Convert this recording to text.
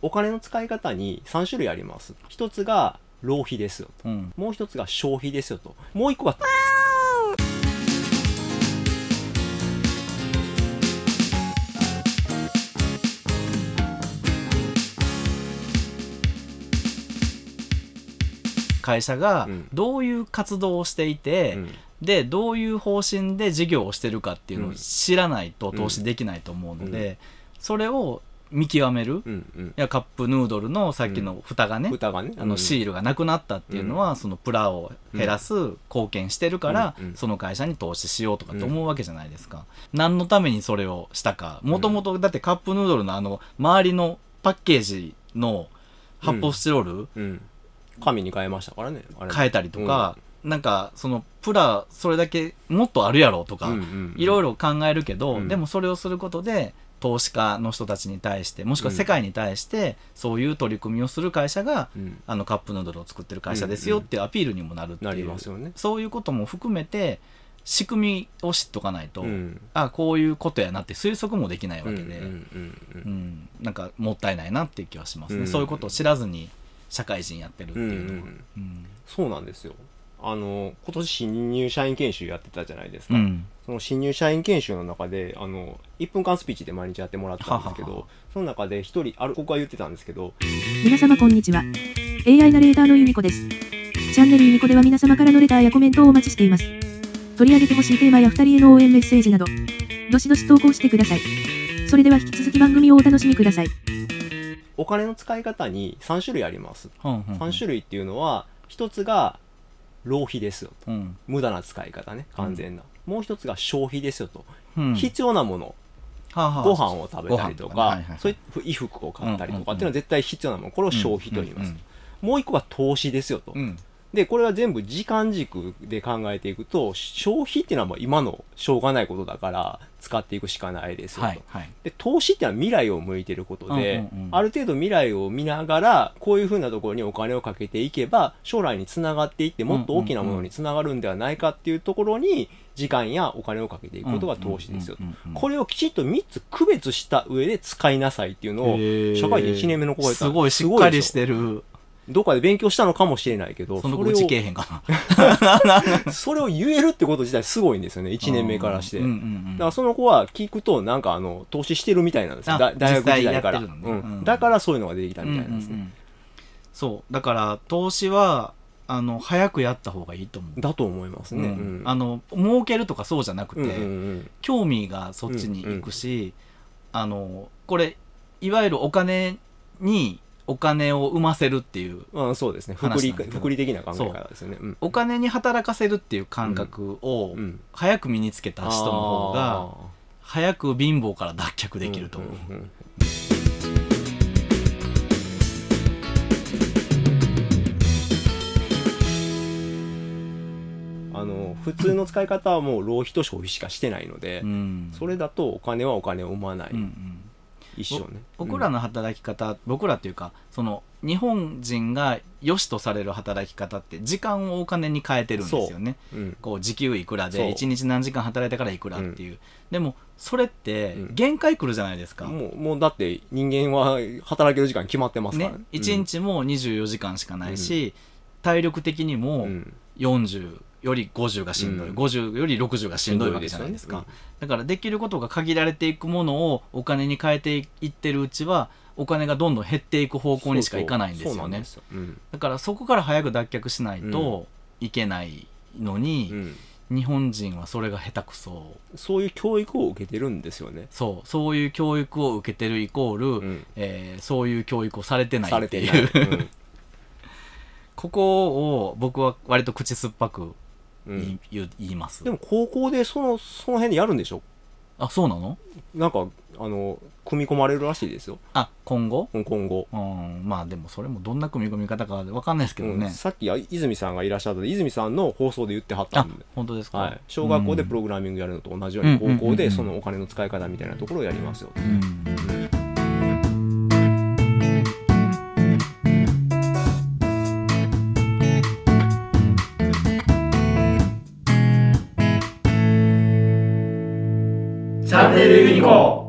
お金の使い方に3種類あります。一つが浪費ですよと。うんもう一つが消費ですよと。もう一個が会社がうんどういう活動をしていて、うんでどういう方針で事業をしてるかっていうのをうん知らないと投資できないと思うので、それを見極める、いうんうん。やカップヌードルのさっきの蓋がね、蓋がね。あのシールがなくなったっていうのは、そのプラを減らす貢献してるから、その会社に投資しようとかって思うわけじゃないですか、何のためにそれをしたか。もともとだってカップヌードルのあの周りのパッケージの発泡スチロールうん。紙に変えましたからね。変えたりとか、なんかそのプラそれだけもっとあるやろとか、いろいろ考えるけど、うん。でもそれをすることで投資家の人たちに対してもしくは世界に対してそういう取り組みをする会社が、うん。あのカップヌードルを作ってる会社ですよっていうアピールにもなるっていう、なりますよね。そういうことも含めて仕組みを知っとかないと、うん。あこういうことやなって推測もできないわけで、なんかもったいないなっていう気はしますね、うん。そういうことを知らずに社会人やってるっていうのは。そうなんですよ。あの、今年新入社員研修やってたじゃないですか。うんその新入社員研修の中で、あの、1分間スピーチで毎日やってもらったんですけど、はははその中で一人、ある、僕は言ってたんですけど、皆様こんにちは。AI ナレーターのユニコです。チャンネルユニコでは皆様からのレターやコメントをお待ちしています。取り上げてほしいテーマや二人への応援メッセージなど、どしどし投稿してください。それでは引き続き番組をお楽しみください。お金の使い方に3種類あります。うんうん3種類っていうのは、一つが浪費ですよと。うん無駄な使い方ね、完全な。もう一つが消費ですよと。うん必要なもの、はあはあご飯を食べたりとか、そういう衣服を買ったりとうんうんうんかっていうのは絶対必要なもの。これを消費と言います。うんもう一個が投資ですよと。うんで、これは全部時間軸で考えていくと、消費っていうのはもう今のしょうがないことだから使っていくしかないですよと。はいはい。で投資ってのは未来を向いてることで、うんうんうん。ある程度未来を見ながらこういうふうなところにお金をかけていけば将来につながっていってもっと大きなものにつながるんではないかっていうところに時間やお金をかけていくことが投資ですよと。これをきちっと3つ区別した上で使いなさいっていうのを社会人1年目の子が言ったらすごいしっかりしすごいでてるどっかで勉強したのかもしれないけどそのそれを口けえへんかな。それを言えるってこと自体すごいんですよね1年目からして。だからその子は聞くとなんかあの投資してるみたいなんですよ。大学時代から、だからそういうのが出てきたみたいなんですね、そう。だから投資はあの早くやった方がいいと思う、だと思いますね、あの儲けるとかそうじゃなくて、興味がそっちに行くし、あのこれいわゆるお金にお金を生ませるっていううん、あそうですね。福利福利的な考え方ですよね。う。ん。お金に働かせるっていう感覚をうん。早く身につけた人の方があ早く貧乏から脱却ーできると思う。んんん。あの普通の使い方はもう浪費と消費しかしてないので、うん。それだとお金はお金を生まない、うんうん一生ね。僕らの働き方、僕らっていうかその日本人が良しとされる働き方って時間をお金に変えてるんですよね。う。ん。こう時給いくらで1日何時間働いたからいくらっていう、でもそれってうん。限界来るじゃないですか、もうもうだって人間は働ける時間決まってますから。ね、1日も24時間しかないし、体力的にうもん40より50がしんどい、うん。50より60がしんどいわけじゃないですか、しんどいですよだからできることが限られていくものをお金に変えていってるうちはお金がどんどん減っていく方向にしかいかないんですよね。だからそこから早く脱却しないといけないのに、うん。うん日本人はそれが下手くそ。そういう教育を受けてるんですよね。そう。そういう教育を受けてるイコール、ん。えーそういう教育をされてないっていう。ここを僕は割と口酸っぱくう言い,、ん。言います。でも高校でそのその辺でやるんでしょ？あそうなの？なんかあの組み込まれるらしいですよ。あ今後？うん今後、うんまあでもそれもどんな組み込み方か分かんないですけどね、うんさっきや泉さんがいらっしゃった泉さんの放送で言ってはったあんで、本当ですか、はい、小学校でプログラミングやるのと同じようにうん。高校でそのお金の使い方みたいなところをやりますよ、うんチャンネルユニコ